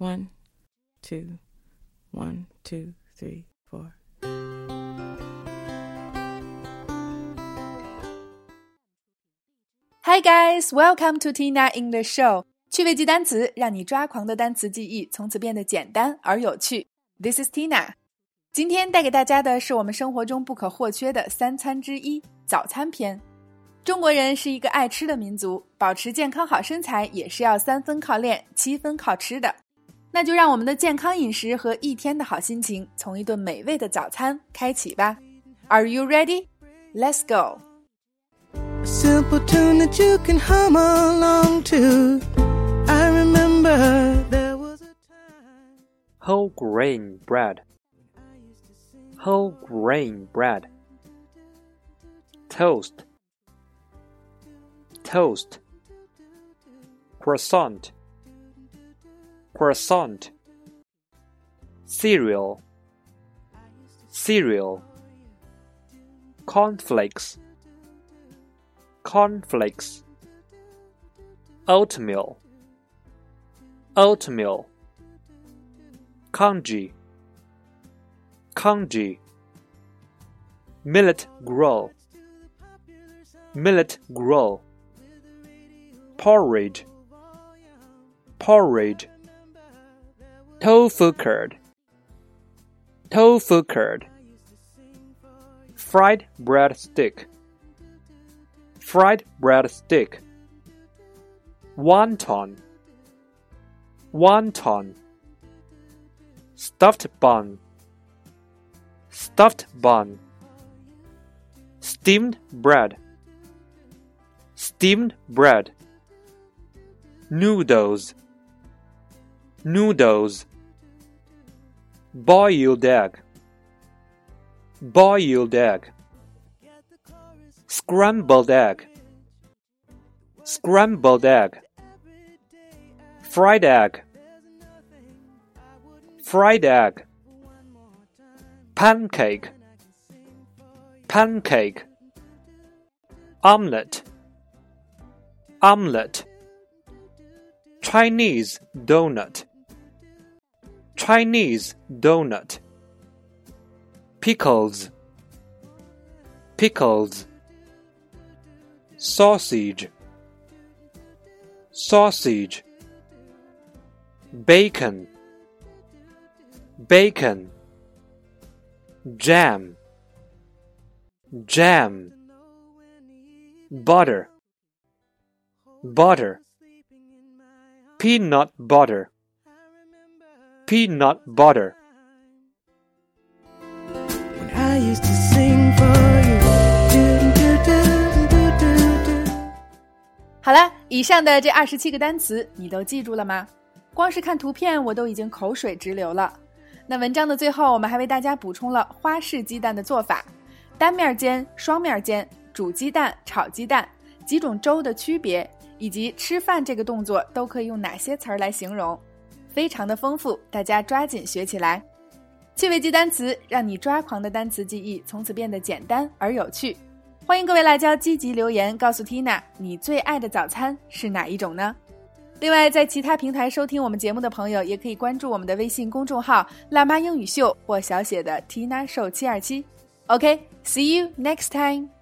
One, two, one, two, three, four. Hi guys, welcome to Tina English Show。趣味记单词，让你抓狂的单词记忆从此变得简单而有趣。This is Tina。今天带给大家的是我们生活中不可或缺的三餐之一——早餐篇。中国人是一个爱吃的民族，保持健康好身材也是要三分靠练，七分靠吃的。那就让我们的健康饮食和一天的好心情，从一顿美味的早餐开启吧。Are you ready? Let's go. A simple tune that you can hum along to. I remember there was a time. Whole grain bread. Whole grain bread. Toast. Toast. Croissant. Croissant. Cereal. Cereal. Cornflakes. Cornflakes. Oatmeal. Oatmeal. Congee. Congee. Millet gruel. Millet gruel. Porridge. Porridge. Tofu curd. Tofu curd. Fried bread stick. Fried bread stick. Wonton. Wonton. Stuffed bun. Stuffed bun. Steamed bread. Steamed bread. Noodles. Noodles. Boiled egg. Boiled egg. Scrambled egg. Scrambled egg. Fried egg. Fried egg. Pancake. Pancake. Omelette. Omelette. Chinese donut. Chinese donut. Pickles. Pickles. Sausage. Sausage. Bacon. Bacon. Jam. Jam. Butter. Butter. Peanut butter. Peanut butter. When I used to sing for you. Do, do, do, do, do, do. 好了，以上的这二十七个单词你都记住了吗？光是看图片我都已经口水直流了。那文章的最后，我们还为大家补充了花式鸡蛋的做法：单面煎、双面煎、煮鸡蛋、炒鸡蛋几种粥的区别，以及吃饭这个动作都可以用哪些词儿来形容，非常的丰富，大家抓紧学起来。趣味记单词，让你抓狂的单词记忆从此变得简单而有趣。欢迎各位辣椒积极留言，告诉 Tina 你最爱的早餐是哪一种呢？另外，在其他平台收听我们节目的朋友，也可以关注我们的微信公众号“辣妈英语秀”或小写的 Tina 瘦七二七。OK，see you next time。